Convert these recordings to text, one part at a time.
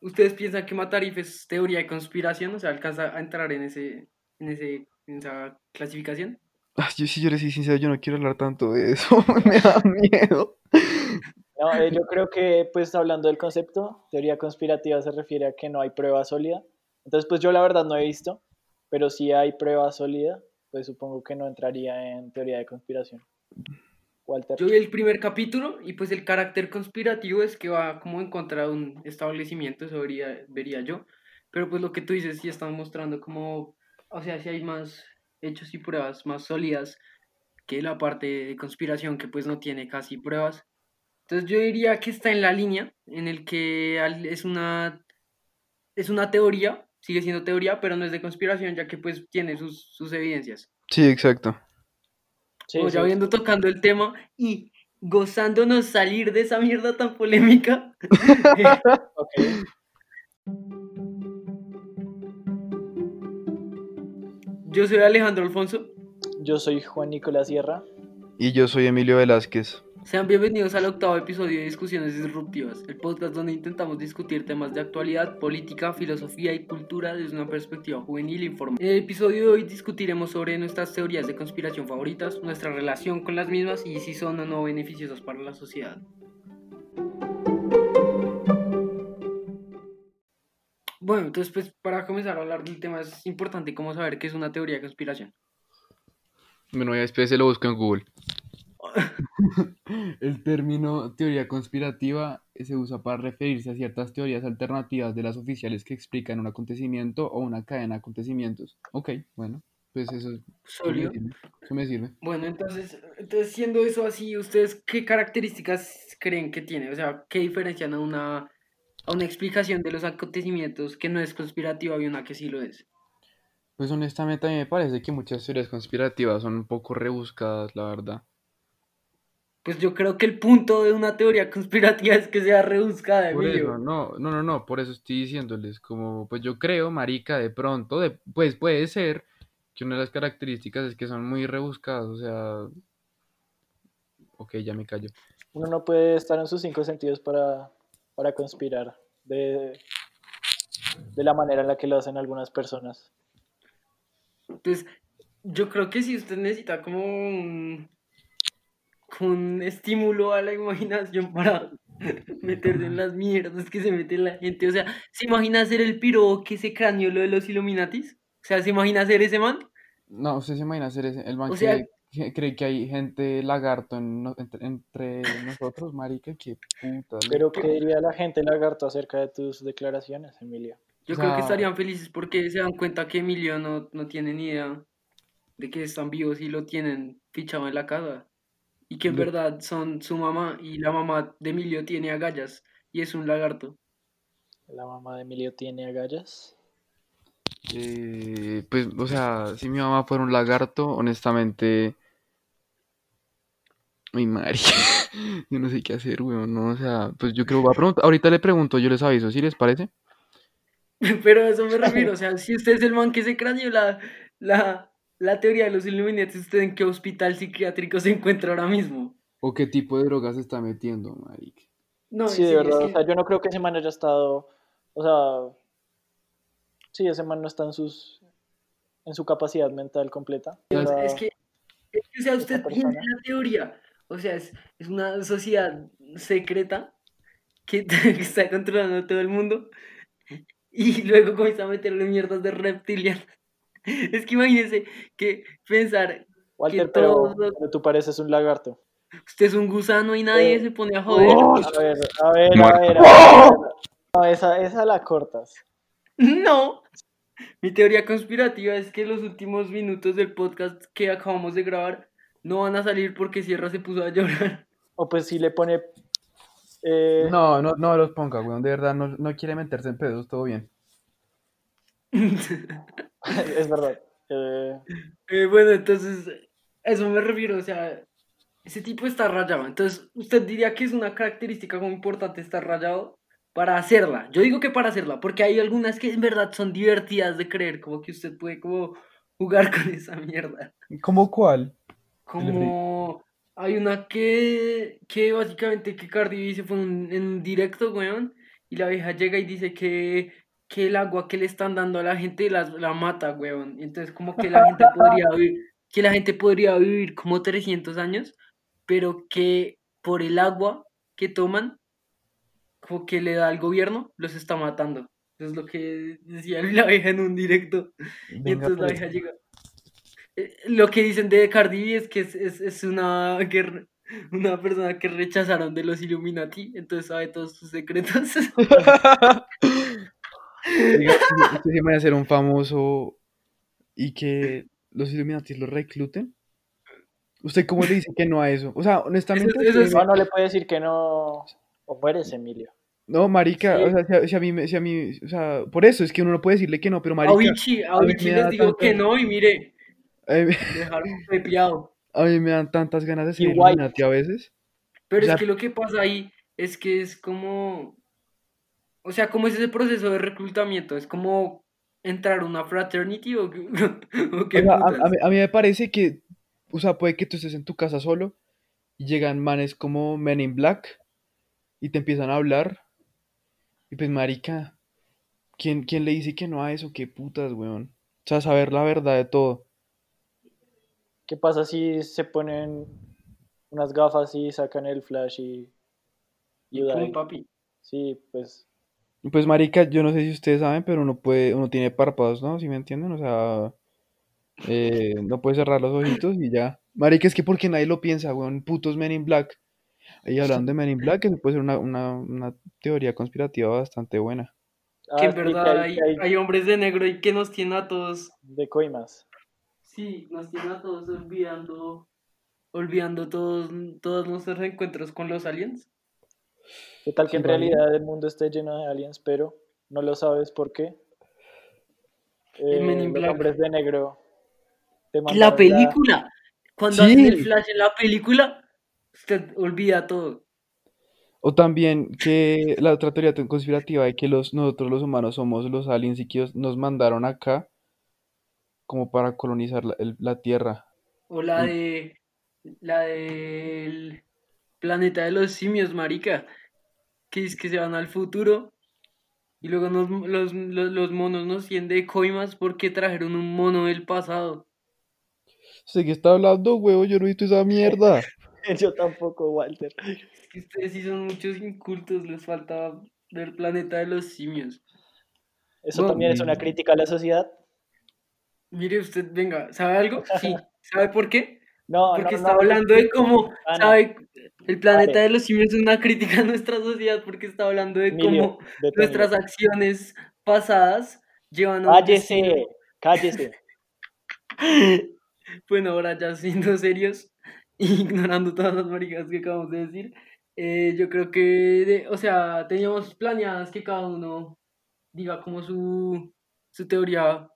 ¿ustedes piensan que Matarif es teoría de conspiración? O sea, ¿alcanza a entrar en, ese, en, ese, en esa clasificación? Ah, yo sí, yo le soy sincero, yo no quiero hablar tanto de eso, me da miedo. No, eh, yo creo que, pues hablando del concepto, teoría conspirativa se refiere a que no hay prueba sólida. Entonces, pues yo la verdad no he visto, pero si hay prueba sólida, pues supongo que no entraría en teoría de conspiración. Walter. Yo vi el primer capítulo y pues el carácter conspirativo es que va como en contra de un establecimiento, eso vería, vería yo. Pero pues lo que tú dices sí están mostrando como, o sea, si hay más hechos y pruebas más sólidas que la parte de conspiración que pues no tiene casi pruebas. Entonces yo diría que está en la línea en el que es una, es una teoría, sigue siendo teoría, pero no es de conspiración ya que pues tiene sus, sus evidencias. Sí, exacto. Sí, ya viendo tocando el tema y gozándonos salir de esa mierda tan polémica. okay. Yo soy Alejandro Alfonso. Yo soy Juan Nicolás Sierra. Y yo soy Emilio Velázquez. Sean bienvenidos al octavo episodio de Discusiones Disruptivas, el podcast donde intentamos discutir temas de actualidad, política, filosofía y cultura desde una perspectiva juvenil e informal. En el episodio de hoy discutiremos sobre nuestras teorías de conspiración favoritas, nuestra relación con las mismas y si son o no beneficiosas para la sociedad. Bueno, entonces pues para comenzar a hablar del tema es importante cómo saber qué es una teoría de conspiración. Bueno, ya después se lo busco en Google. El término teoría conspirativa se usa para referirse a ciertas teorías alternativas de las oficiales que explican un acontecimiento o una cadena de acontecimientos. Ok, bueno, pues eso, ¿Sólido? eso me sirve. Bueno, entonces, entonces, siendo eso así, ¿ustedes qué características creen que tiene? O sea, ¿qué diferencian a una, a una explicación de los acontecimientos que no es conspirativa y una que sí lo es? Pues honestamente a mí me parece que muchas teorías conspirativas son un poco rebuscadas, la verdad. Pues yo creo que el punto de una teoría conspirativa es que sea rebuscada, Por Emilio. eso, no, no, no, no, por eso estoy diciéndoles, como, pues yo creo, marica, de pronto, de, pues puede ser que una de las características es que son muy rebuscadas, o sea, ok, ya me callo. Uno no puede estar en sus cinco sentidos para, para conspirar de, de la manera en la que lo hacen algunas personas. Pues yo creo que si usted necesita como un, un estímulo a la imaginación para meterse en las mierdas que se mete la gente. O sea, ¿se imagina hacer el piro que se cráneo lo de los Illuminatis? O sea, ¿se imagina hacer ese man? No, usted se imagina hacer ese, el man O que- sea- que cree que hay gente lagarto en entre, entre nosotros, marica, qué puta. Pero, ¿qué diría la gente lagarto acerca de tus declaraciones, Emilio? Yo O creo que estarían felices porque se dan cuenta que Emilio no, no tiene ni idea de que están vivos y lo tienen fichado en la casa. Y que en verdad son su mamá y la mamá de Emilio tiene agallas y es un lagarto. La mamá de Emilio tiene agallas. Eh, pues, o sea, si mi mamá fuera un lagarto, honestamente. Mi madre, yo no sé qué hacer, weón, no, o sea, pues yo creo, voy a preguntar, ahorita le pregunto, yo les aviso, ¿sí les parece? Pero a eso me refiero, o sea, si usted es el man que se craneó la, la, la teoría de los Illuminati, ¿usted en qué hospital psiquiátrico se encuentra ahora mismo? ¿O qué tipo de drogas se está metiendo, marica? No, sí, de es verdad. que- O sea, yo no creo que ese man haya estado. O sea. Sí, ese man no está en sus. En su capacidad mental completa. Dios, O sea, es que, es que, o sea, usted en la teoría, o sea, es, es una sociedad secreta que, que está controlando a todo el mundo y luego comienza a meterle mierdas de reptilianos. Es que imagínense que pensar, Walter, que pero, todos pero tú pareces un lagarto. usted es un gusano y nadie Eh, se pone a joder. A ver, a ver, a ver. a ver. No, esa, esa la cortas. No. Mi teoría conspirativa es que los últimos minutos del podcast que acabamos de grabar no van a salir porque Sierra se puso a llorar. O pues si le pone. eh, No, no, no los ponga, weón, de verdad, no, no quiere meterse en pedos, todo bien. es verdad. Eh, Eh, bueno, entonces, a eso me refiero, o sea, ese tipo está rayado. Entonces, ¿usted diría que es una característica muy importante estar rayado para hacerla? Yo digo que para hacerla, porque hay algunas que en verdad son divertidas de creer, como que usted puede como jugar con esa mierda. ¿Cómo cuál? Como hay una que, que básicamente que Cardi B se fue en un, en un directo, weón, y la vieja llega y dice que, que el agua que le están dando a la gente la, la mata, weón. Entonces como que la gente podría vivir, que la gente podría vivir como 300 años, pero que por el agua que toman, como que le da al gobierno, los está matando. Eso es lo que decía la vieja en un directo. y Venga, entonces la pues. vieja llega. Eh, Lo que dicen de Cardi es que es, es, es una, que re- una persona que rechazaron de los Illuminati, entonces sabe todos sus secretos. Oiga, ¿usted usted se imagina ser un famoso y que los Illuminati lo recluten? ¿Usted cómo le dice que no a eso? O sea, honestamente, Eso- eso es- No, no le puede decir que no. O mueres, Emilio. no, marica, Sí. o sea, si a, si a mí, me- si a mí, o sea, por eso es que uno no puede decirle que no, pero A marica, Vichy, a a Vichy me les digo que no y mire, a mí, dejaron pepiado. a mí me dan tantas ganas de ser. Illuminati a veces. Pero O sea- es que lo que pasa ahí es que es como, o sea, ¿cómo es ese proceso de reclutamiento? Es como entrar a una fraternity o, qué- o qué O sea, a, mí, a mí me parece que, o sea, puede que tú estés en tu casa solo y llegan manes como Men in Black y te empiezan a hablar. Y pues, marica, ¿quién, quién le dice que no a eso? Qué putas, weón. O sea, saber la verdad de todo. ¿Qué pasa si se ponen unas gafas y sacan el flash y. Y papi. Sí, pues. Pues, marica, yo no sé si ustedes saben, pero uno puede, uno tiene párpados, ¿no? ¿Sí me entienden? O sea, eh, no puede cerrar los ojitos y ya. Marica, es que porque nadie lo piensa, weón. Putos Men in Black. Y hablando de Men in Black, eso puede ser una, una, una teoría conspirativa bastante buena. Que Ah, en sí, verdad hay, que hay- hay hombres de negro y que nos tienen a todos, de coimas. sí, nos tienen a todos olvidando, olvidando todos, todos nuestros encuentros con los aliens. ¿Qué tal que en Sí, realidad el mundo esté lleno de aliens, pero no lo sabes por qué? El Men in Eh, los Black. hombres de negro te la película, cuando hacen el Sí. flash en la película, usted olvida todo. O también que la otra teoría tan conspirativa de que los, nosotros los humanos somos los aliens y que os- nos mandaron acá como para colonizar la, el- la Tierra. O la Mm. de, la del planeta de los simios, marica, que es que se van al futuro y luego nos- los, los, los monos nos tienen de coimas porque trajeron un mono del pasado. ¿Sé qué está hablando, huevo? Yo no he visto esa mierda. Yo tampoco, Walter. Es que ustedes sí son muchos incultos, les falta ver planeta de los simios. ¿Eso también es una crítica a la sociedad? Mire usted, venga, ¿sabe algo? Sí, ¿sabe por qué? No, Porque no, está no, hablando de cómo, Ah, no. ¿sabe? El planeta Vale. de los simios es una crítica a nuestra sociedad porque está hablando de Emilio, cómo nuestras acciones pasadas llevan a. Cállese, cállese. Bueno, ahora ya siendo serios, ignorando todas las maricas que acabamos de decir, eh, yo creo que, de- o sea, teníamos planeadas que cada uno diga como su, su teoría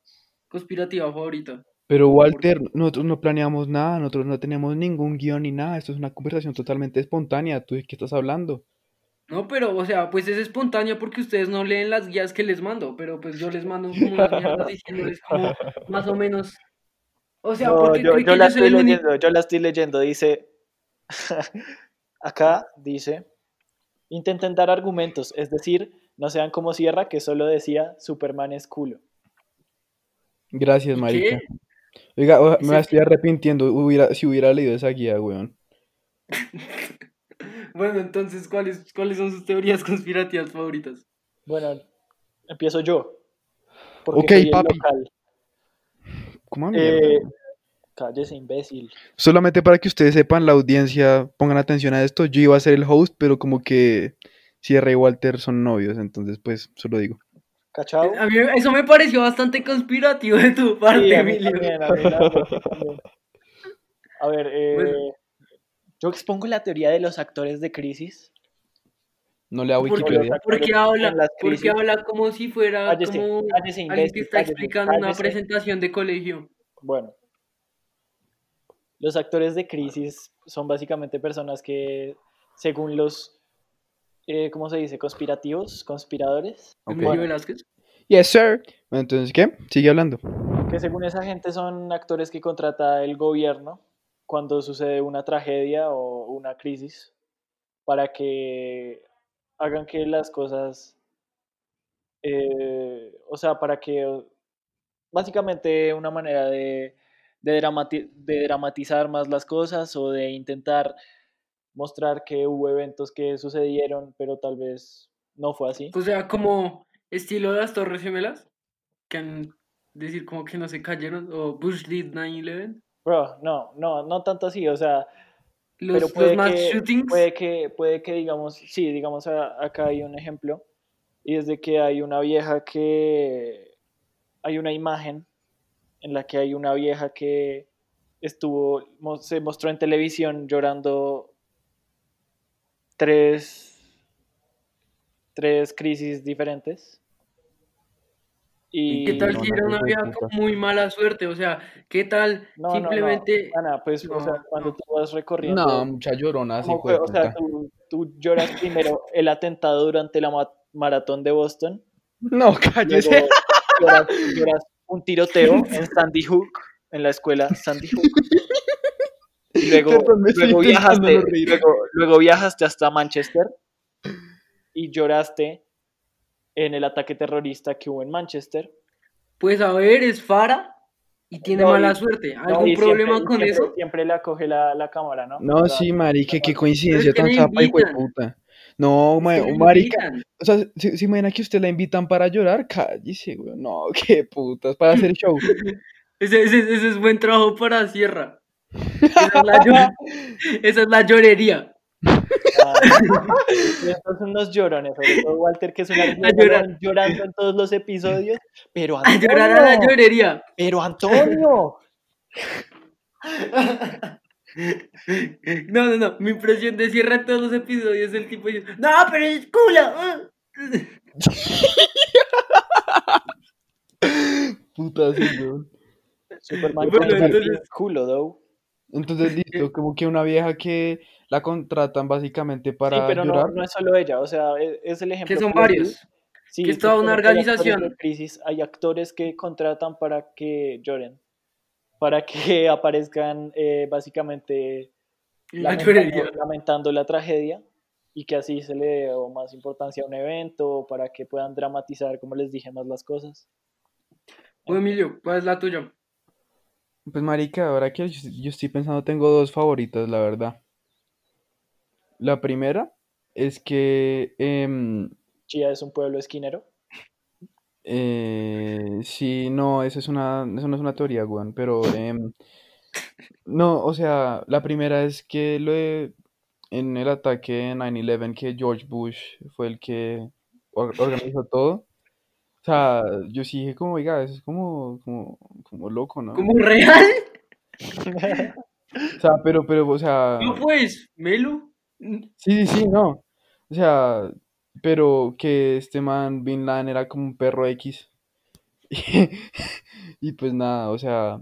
conspirativa favorita. Pero Walter, nosotros no planeamos nada, nosotros no tenemos ningún guion ni nada. Esto es una conversación totalmente espontánea. ¿Tú de qué estás hablando? No, pero, o sea, pues es espontáneo porque ustedes no leen las guías que les mando, pero pues yo les mando como unas diciéndoles como más o menos. O sea, No, porque yo, yo que la yo soy estoy único. leyendo, yo la estoy leyendo, dice, acá dice, intenten dar argumentos, es decir, no sean como Sierra que solo decía Superman es culo. Gracias, ¿Y marica. qué? Oiga, o- me estoy arrepintiendo. Hubiera, si hubiera leído esa guía, weón. Bueno, entonces, ¿cuáles, ¿cuáles son sus teorías conspirativas favoritas? Bueno, empiezo yo. Porque Ok, papi. local. ¿Cómo Eh, cállese, imbécil. Solamente para que ustedes sepan, la audiencia, pongan atención a esto. Yo iba a ser el host, pero como que Sierra y Walter son novios, entonces pues solo digo. ¿Cachao? A mí eso me pareció bastante conspirativo de tu parte, Sí, a mí Emilio. también, a mí la verdad que también. A ver, eh, Bueno. yo expongo la teoría de los actores de crisis. No lea ¿Por qué, Wikipedia. por qué habla, En las por qué crisis. habla como si fuera Cállese, como cállese, alguien que está cállese, explicando una presentación de colegio? Bueno, los actores de crisis son básicamente personas que, según los, eh, ¿cómo se dice? Conspirativos, conspiradores, Ok. Emilio Velázquez. Yes, sir. Bueno, entonces, ¿qué? Sigue hablando. que según esa gente son actores que contrata el gobierno cuando sucede una tragedia o una crisis para que hagan que las cosas eh, o sea, para que, básicamente una manera de, de, dramati- de dramatizar más las cosas o de intentar mostrar que hubo eventos que sucedieron, pero tal vez no fue así. O sea, como estilo de las Torres Gemelas, que han decir como que no se cayeron, o Bush did 9-11. Bro, no, no, no tanto así, o sea, Los, pero los puede mass que, shootings. puede que, puede que digamos, sí, digamos, a- acá hay un ejemplo, y es de que hay una vieja que, hay una imagen en la que hay una vieja que estuvo, se mostró en televisión llorando tres, tres crisis diferentes. ¿Qué tal No, si no, era una con muy mala suerte? O sea, ¿qué tal No, no, no, simplemente... Ana, pues, o sea, No, cuando no. tú vas recorriendo... No, mucha llorona, así ¿Cómo hijo de fue? O sea, tú, tú lloras primero el atentado durante la ma- maratón de Boston, No, cállese. lloras, lloras un tiroteo en Sandy Hook, en la escuela Sandy Hook. Y luego, luego, viajaste, luego, luego viajaste hasta Manchester y lloraste en el ataque terrorista que hubo en Manchester. Pues a ver, es Fara y tiene No, mala y- suerte. ¿Algún y problema siempre- con siempre- eso? Siempre le acoge la, la cámara, ¿no? No, O sea, sí, marica, qué coincidencia tan zapa, invitan. puta. No, ma- marica, o sea, si, si imagina que usted la invitan para llorar, cállese, güey. No, qué putas, para hacer show. Ese, ese- ese es buen trabajo para Sierra. Esa es la, llo- esa es la llorería. Ah, estos son unos llorones, sobre todo Walter, que es una llorando en todos los episodios. Pero A llorar a la Antonio, llorería. pero Antonio. No, no, no. Mi impresión de Sierra en todos los episodios el tipo dice, no, pero es culo. ah". Puta, sí. Superman Bueno, entonces- culo, though. Entonces, listo, como que una vieja que la contratan básicamente para Sí, pero no, llorar. no es solo ella, o sea, es, es el ejemplo. Que son varios. Sí, que es toda una hay organización. de crisis, hay actores que contratan para que lloren, para que aparezcan eh, básicamente La lamentando, llorería. lamentando la tragedia y que así se le dé más importancia a un evento, para que puedan dramatizar, como les dije, más las cosas. Bueno, Emilio, ¿cuál es la tuya? Pues, marica, ahora que yo, yo estoy pensando, tengo dos favoritas, la verdad. La primera es que em, Chía es un pueblo esquinero. Eh, sí, no, esa es una, eso no es una teoría, weón, pero em, no, o sea, la primera es que lo de, en el ataque 9-11 que George Bush fue el que or- organizó todo. O sea, yo sí dije como, oiga, eso es como, como, como loco, ¿no? ¿Como real? O sea, pero, pero, o sea, No, pues, Melo. sí, sí, sí, no. O sea, pero que este man Bin Laden era como un perro X. Y pues nada, o sea,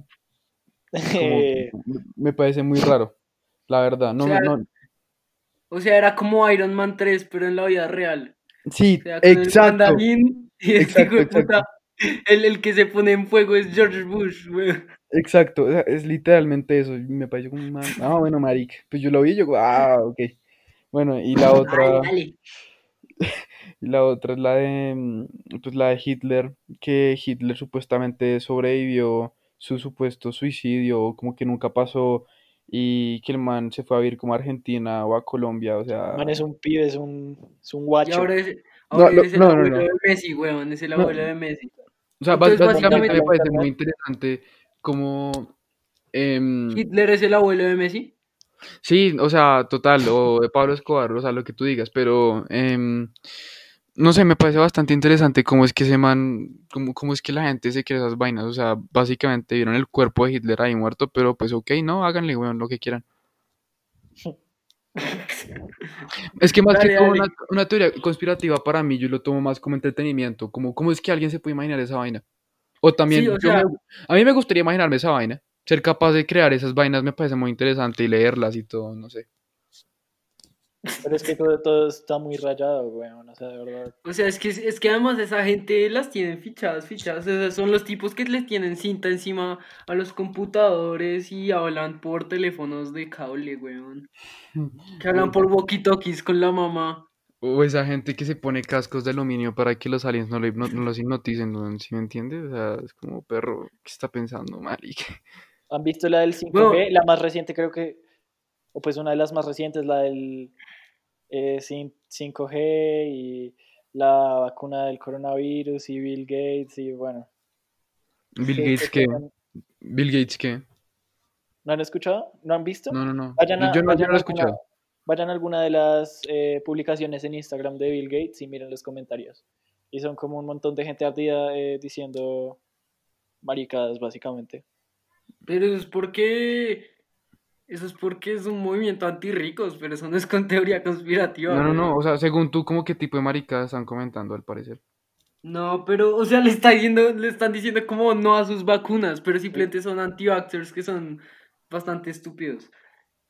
como me- parece muy raro, la verdad. No, O sea, no, O sea, era como Iron Man 3, pero en la vida real. sí, O sea, con el exacto. y este exacto, hijo de puta, el, el que se pone en fuego es George Bush, güey. Exacto, es literalmente eso. y Me pareció como un man. Ah, bueno, marica. Pues yo lo vi y yo, ah, ok. Bueno, y la otra, y la otra es la de, mm, pues la de Hitler, que Hitler supuestamente sobrevivió su supuesto suicidio, como que nunca pasó, y que el man se fue a vivir como a Argentina o a Colombia, o sea, man es un pibe, es un, es un Y guacho. ahora es, No, lo- es el no, no, abuelo no. de Messi, weón. Es el No. abuelo de Messi. o sea, entonces, básicamente me parece muy interesante como, em, Hitler es el abuelo de Messi. Sí, o sea, total, o de Pablo Escobar, o sea, lo que tú digas, pero em, no sé, me parece bastante interesante cómo es que ese man, cómo, cómo es que la gente se cree esas vainas, o sea, básicamente vieron el cuerpo de Hitler ahí muerto, pero pues ok, no, háganle, weón, lo que quieran. Es que más que Dale, una, una teoría conspirativa para mí, yo lo tomo más como entretenimiento, como cómo es que alguien se puede imaginar esa vaina. O también, Sí, o yo sea- me- a mí me gustaría imaginarme esa vaina, ser capaz de crear esas vainas me parece muy interesante y leerlas y todo, no sé. Pero es que todo, todo está muy rayado, weón, o sea, de verdad. O sea, es que, es que además esa gente las tienen fichadas, fichadas. O sea, son los tipos que les tienen cinta encima a los computadores y hablan por teléfonos de cable, weón. Que hablan por walkie-talkies con la mamá. O esa gente que se pone cascos de aluminio para que los aliens no, lo hipno- no los hipnoticen, ¿no? ¿Sí me entiendes? O sea, es como perro, ¿qué está pensando, marica? ¿Han visto la del 5G? Bueno. La más reciente creo que, o pues una de las más recientes, la del eh, cin- 5G y la vacuna del coronavirus y Bill Gates y bueno. Bill que- Gates, que ¿qué? tengan- Bill Gates, ¿qué? ¿No han escuchado? ¿No han visto? No, no, no. Vayan Yo, a, yo no, yo no lo he alguna- escuchado. vayan a alguna de las eh, publicaciones en Instagram de Bill Gates y miren los comentarios. Y son como un montón de gente ardida eh, diciendo maricadas, básicamente. Pero es porque. Eso es porque es un movimiento antirricos, pero eso no es con teoría conspirativa. No, no, no. O sea, según tú, ¿cómo qué tipo de maricadas están comentando, al parecer? No, pero, o sea, le, está diciendo, le están diciendo como no a sus vacunas, pero simplemente son anti-vaxxers que son bastante estúpidos.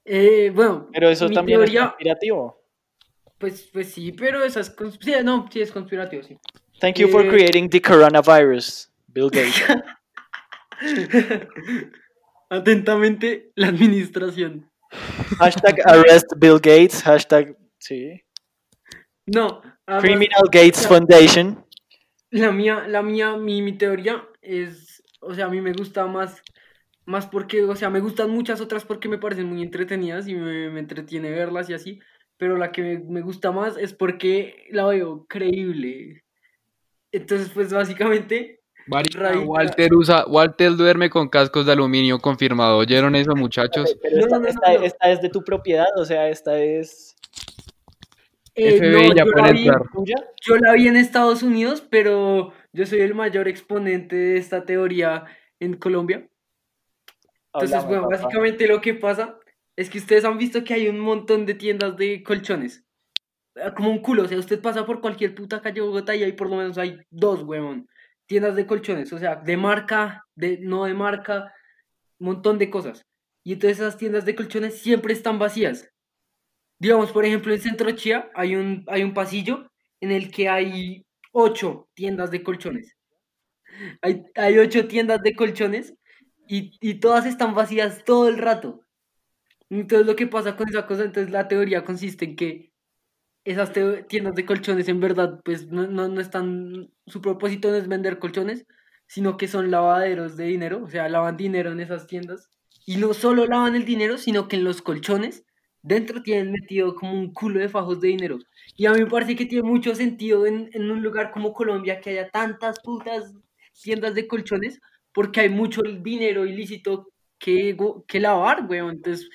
Eh, bueno, Pero eso mi también es teoría, conspirativo. pues, pues sí, pero esa es cons- sí, no, sí es conspirativo, sí. Thank you for Eh, creating the coronavirus, Bill Gates. Atentamente, la administración. hashtag arrest Bill Gates, hashtag, sí. No, además, Criminal Gates Foundation. La mía, la mía, mi, mi teoría es, o sea, a mí me gusta más, más porque, o sea, me gustan muchas otras porque me parecen muy entretenidas y me, me entretiene verlas y así, pero la que me, me gusta más es porque la veo creíble. Entonces, pues básicamente, Walter usa, Walter duerme con cascos de aluminio confirmado. ¿Oyeron eso, muchachos? Pero esta, esta- es de tu propiedad, o sea, esta es eh, FBI no, ya yo puede la vi, entrar. tuya. yo la vi en Estados Unidos, pero yo soy el mayor exponente de esta teoría en Colombia. Entonces, bueno, papá. básicamente lo que pasa es que ustedes han visto que hay un montón de tiendas de colchones. Ah, Como un culo, o sea, usted pasa por cualquier puta calle de Bogotá y ahí por lo menos hay dos, huevón. Tiendas de colchones, o sea, de marca, de no de marca, un montón de cosas. Y entonces esas tiendas de colchones siempre están vacías. Digamos, por ejemplo, en Centro Chía hay un, hay un pasillo en el que hay ocho tiendas de colchones. Hay, hay ocho tiendas de colchones y, y todas están vacías todo el rato. Entonces lo que pasa con esa cosa, entonces la teoría consiste en que esas tiendas de colchones en verdad pues no, no, no están, su propósito no es vender colchones, sino que son lavaderos de dinero, o sea, lavan dinero en esas tiendas. Y no solo lavan el dinero, sino que en los colchones dentro tienen metido como un culo de fajos de dinero. Y a mí me parece que tiene mucho sentido en, en un lugar como Colombia que haya tantas putas tiendas de colchones, porque hay mucho dinero ilícito que, que lavar, weón. Entonces,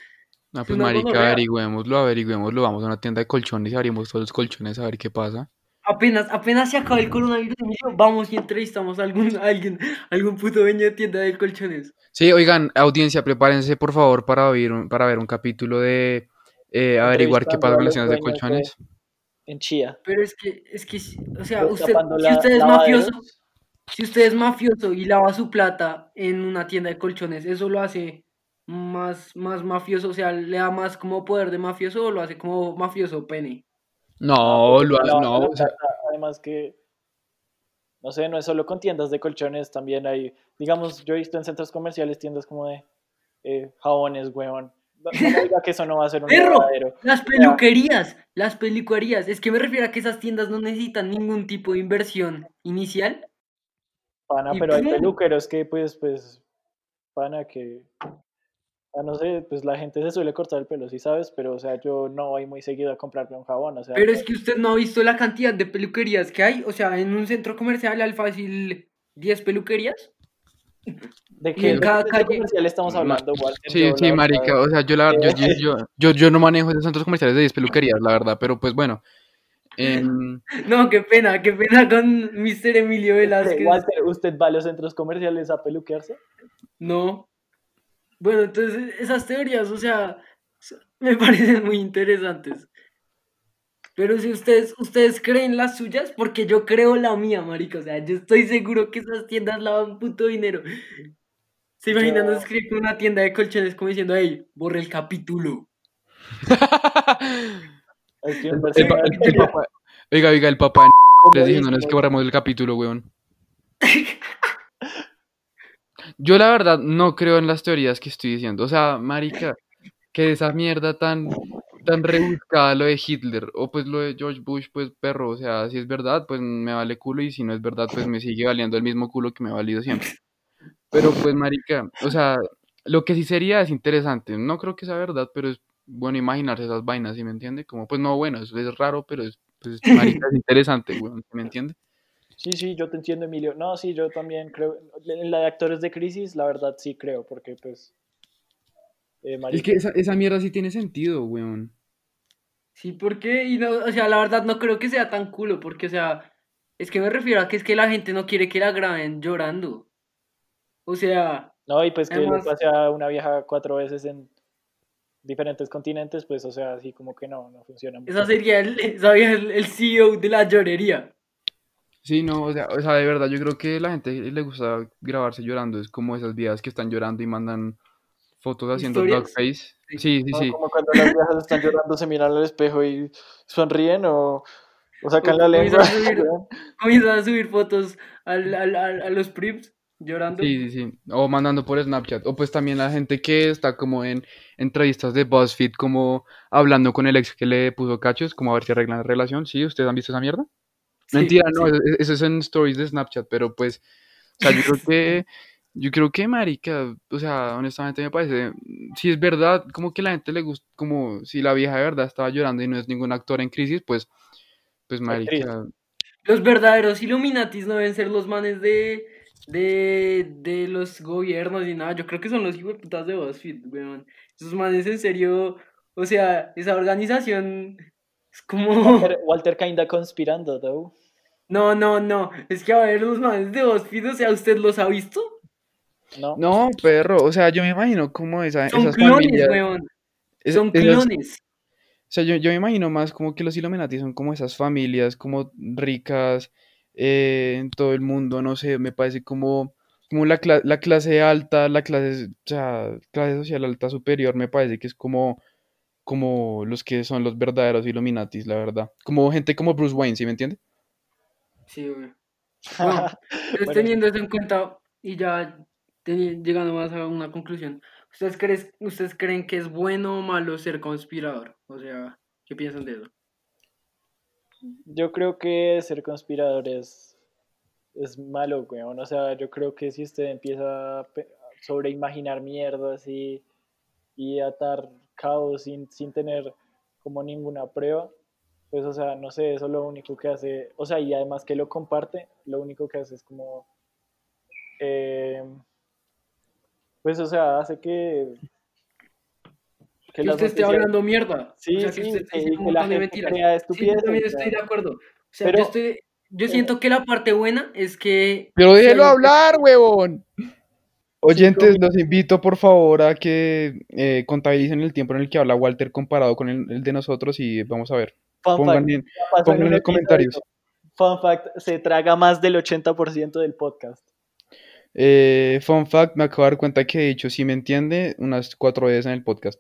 No, Es pues una marica, gonorrea. averigüémoslo, averigüémoslo. Vamos a una tienda de colchones y abrimos todos los colchones a ver qué pasa. apenas, apenas se acaba el coronavirus, vamos y entrevistamos a algún, a alguien, a algún puto dueño de tienda de colchones. Sí, oigan, audiencia, prepárense por favor para oír un- para ver un capítulo de eh, averiguar qué pasa con las tiendas de colchones. En Chía. Pero es que, es que, o sea, usted, Destapando si usted es mafioso, si usted es mafioso y lava su plata en una tienda de colchones, ¿eso lo hace más, más mafioso? O sea, ¿le da más como poder de mafioso o lo hace como mafioso pene? No, lo ha- Lavando no, o sea, Además que, no sé, no es solo con tiendas de colchones, también hay, digamos, yo he visto en centros comerciales tiendas como de eh, jabones, huevón. No, diga que eso no va a ser un ¡Perro! lavadero. Las peluquerías, las peluquerías. Es que me refiero a que esas tiendas no necesitan ningún tipo de inversión inicial. Pana, pero hay peluqueros que, pues, pues, pana, que, no sé, pues la gente se suele cortar el pelo, sí sabes, pero, o sea, yo no voy muy seguido a comprarme un jabón, o sea, Pero es que usted no ha visto la cantidad de peluquerías que hay. O sea, en un centro comercial al fácil 10 peluquerías. ¿de qué en cada centro calle- comercial estamos hablando, Walter? sí, Yo, sí, marica, verdad, o sea, yo la yo, eh, yo, yo, yo no manejo esos centros comerciales de 10 peluquerías, la verdad, pero pues bueno. No, qué pena, qué pena con Mr. Emilio Velázquez. Walter, ¿usted va a los centros comerciales a peluquearse? No. Bueno, entonces esas teorías, o sea, me parecen muy interesantes. Pero si ustedes, ustedes creen las suyas, porque yo creo la mía, marica. O sea, yo estoy seguro que esas tiendas lavan puto dinero. ¿Se imaginan Yo- escribir con una tienda de colchones como diciendo, hey, borre el capítulo? Es el, pa- el papá- oiga, oiga, el papá les diciéndoles dice, que borramos el capítulo, weón. Yo la verdad no creo en las teorías que estoy diciendo. O sea, marica, que esa mierda tan tan rebuscada lo de Hitler o pues lo de George Bush, pues perro, o sea, si es verdad, pues me vale culo y si no es verdad, pues me sigue valiendo el mismo culo que me ha valido siempre. Pero pues marica, o sea, lo que sí sería es interesante, no creo que sea verdad, pero es bueno imaginarse esas vainas, ¿sí me entiende? Como pues no, bueno, eso es raro, pero es, pues, marica, es interesante, weón, ¿sí me entiende? Sí, sí, yo te entiendo, Emilio. No, sí, yo también creo. En la de actores de crisis, la verdad sí creo, porque pues. eh, Es que esa, esa mierda sí tiene sentido, weón. Sí, porque, y no, o sea, la verdad no creo que sea tan culo, porque, o sea, es que me refiero a que es que la gente no quiere que la graben llorando. O sea. No, y pues que le pase a una vieja cuatro veces en diferentes continentes, pues, o sea, así como que no, no funciona. Esa sería el, el, el CEO de la llorería. Sí, no, o sea, o sea, de verdad, yo creo que a la gente le gusta grabarse llorando, es como esas viejas que están llorando y mandan fotos haciendo face. Sí, sí, sí. Como cuando las viejas están llorando, se miran al espejo y sonríen o, o sacan la lengua. Comienzan a subir fotos al, al, a los prims llorando. Sí, sí, sí. O mandando por Snapchat. O pues también la gente que está como en entrevistas de BuzzFeed, como hablando con el ex que le puso cachos, como a ver si arreglan la relación. ¿Sí? ¿Ustedes han visto esa mierda? Mentira, no, eso es en stories de Snapchat, pero pues, o sea, yo creo que, yo creo que, marica, o sea, honestamente me parece, si es verdad, como que la gente le gusta, como si la vieja de verdad estaba llorando y no es ningún actor en crisis, pues, pues, marica. Los verdaderos Illuminatis no deben ser los manes de, de, de los gobiernos y nada, yo creo que son los hijos de putas de BuzzFeed, weón. Esos manes en serio, o sea, esa organización es como. Walter, kinda conspirando, though. No, no, no. Es que a ver, los manes de BuzzFeed, o sea, ¿usted los ha visto? No. No, perro. O sea, yo me imagino como esa, Son clones, weón. Son clones. o sea, yo, yo, me imagino más como que los Illuminati son como esas familias, como ricas eh, en todo el mundo, no sé, me parece como, como la, la clase alta, la clase, o sea, clase social alta superior, me parece que es como como los que son los verdaderos Illuminatis, la verdad. Como gente como Bruce Wayne, ¿sí me entiende? Sí, güey. Bueno, teniendo eso en cuenta y ya llegando más a una conclusión, ¿ustedes, creen, ¿ustedes creen que es bueno o malo ser conspirador? O sea, ¿qué piensan de eso? Yo creo que ser conspirador es, es malo, güey. O sea, yo creo que si usted empieza a sobreimaginar mierdas y, y atar caos sin, sin tener como ninguna prueba, pues o sea, no sé, eso lo único que hace, o sea, y además que lo comparte, lo único que hace es como, eh, pues o sea, hace que... Que, usted esté hablando mierda. Sí, sí, que, que la gente crea estupideces. Sí, yo también estoy de acuerdo. O sea, yo, estoy, yo siento que la parte buena es que... Pero déjelo hablar, huevón. Oyentes, los invito por favor a que eh, contabilicen el tiempo en el que habla Walter comparado con el, de nosotros y vamos a ver. pongan, en, los comentarios. Fun fact, se traga más del 80% del podcast. Eh, fun fact, me acabo de dar cuenta que he dicho, si me entiende, unas cuatro veces en el podcast.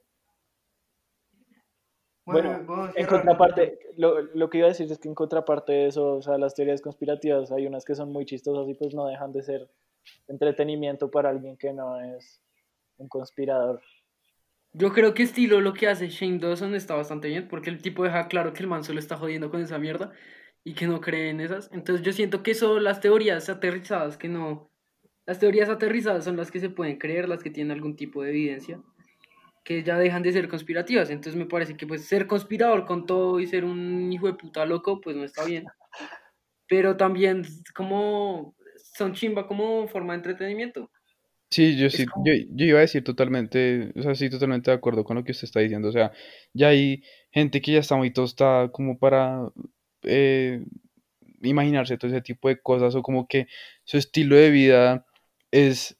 Bueno, en contraparte, lo, lo, que iba a decir es que en contraparte de eso, o sea, las teorías conspirativas, hay unas que son muy chistosas y pues no dejan de ser entretenimiento para alguien que no es un conspirador. Yo creo que estilo lo que hace Shane Dawson está bastante bien, porque el tipo deja claro que el man solo está jodiendo con esa mierda y que no cree en esas. Entonces yo siento que son las teorías aterrizadas que no... Las teorías aterrizadas son las que se pueden creer, las que tienen algún tipo de evidencia, que ya dejan de ser conspirativas. Entonces me parece que pues ser conspirador con todo y ser un hijo de puta loco, pues no está bien. Pero también como son chimba como forma de entretenimiento. Sí, yo sí, yo, yo, iba a decir totalmente, o sea, sí, totalmente de acuerdo con lo que usted está diciendo. O sea, ya hay gente que ya está muy tostada como para eh, imaginarse todo ese tipo de cosas o como que su estilo de vida es,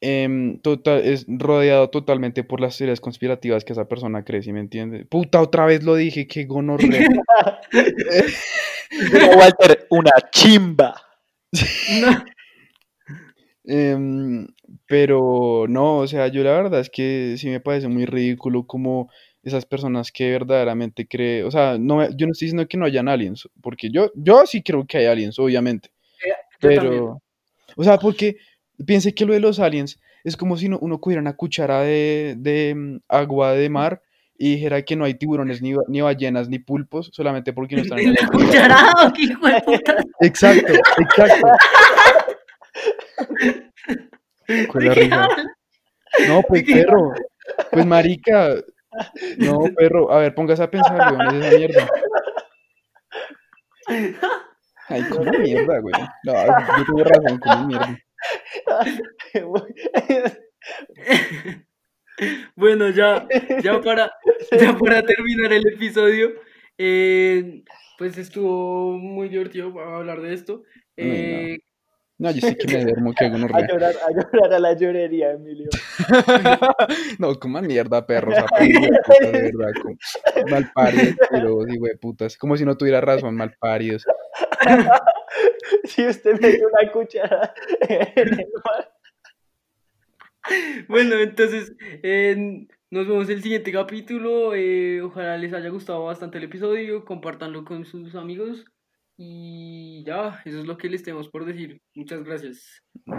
em, total, es rodeado totalmente por las teorías conspirativas que esa persona cree, ¿sí me entiende? Puta, otra vez lo dije, qué gonorrea. Walter, una chimba. Em, pero no, o sea, yo la verdad es que sí me parece muy ridículo como esas personas que verdaderamente creen, o sea, no, yo no estoy diciendo que no hayan aliens, porque yo, yo sí creo que hay aliens, obviamente. Eh, pero, o sea, porque piense que lo de los aliens es como si uno cogiera una cuchara de, de mm, agua de mar y dijera que no hay tiburones, ni, ni ballenas, ni pulpos, solamente porque no están en ¿En el la cucharada? ¿Qué hijo de puta? Exacto, exacto. No, pues ¿Qué? perro. Pues marica. No, perro. A ver, póngase a pensar, weón, es esa mierda. Ay, como mierda, güey. No, yo tuve razón, como mierda. Bueno, ya, ya para, ya para terminar el episodio, eh, pues estuvo muy divertido hablar de esto. Eh, No, yo sí que me duermo, que hago un A llorar, a llorar a la llorería, Emilio. No, como mierda, perros, aprendidos, putas, de verdad, como malparidos, pero digo de putas, como si no tuviera razón, malparidos. Si usted me dio una cuchara en el mar. Bueno, entonces eh, nos vemos en el siguiente capítulo. eh, ojalá les haya gustado bastante el episodio. Compártanlo con sus amigos. Y ya, eso es lo que les tenemos por decir. Muchas gracias.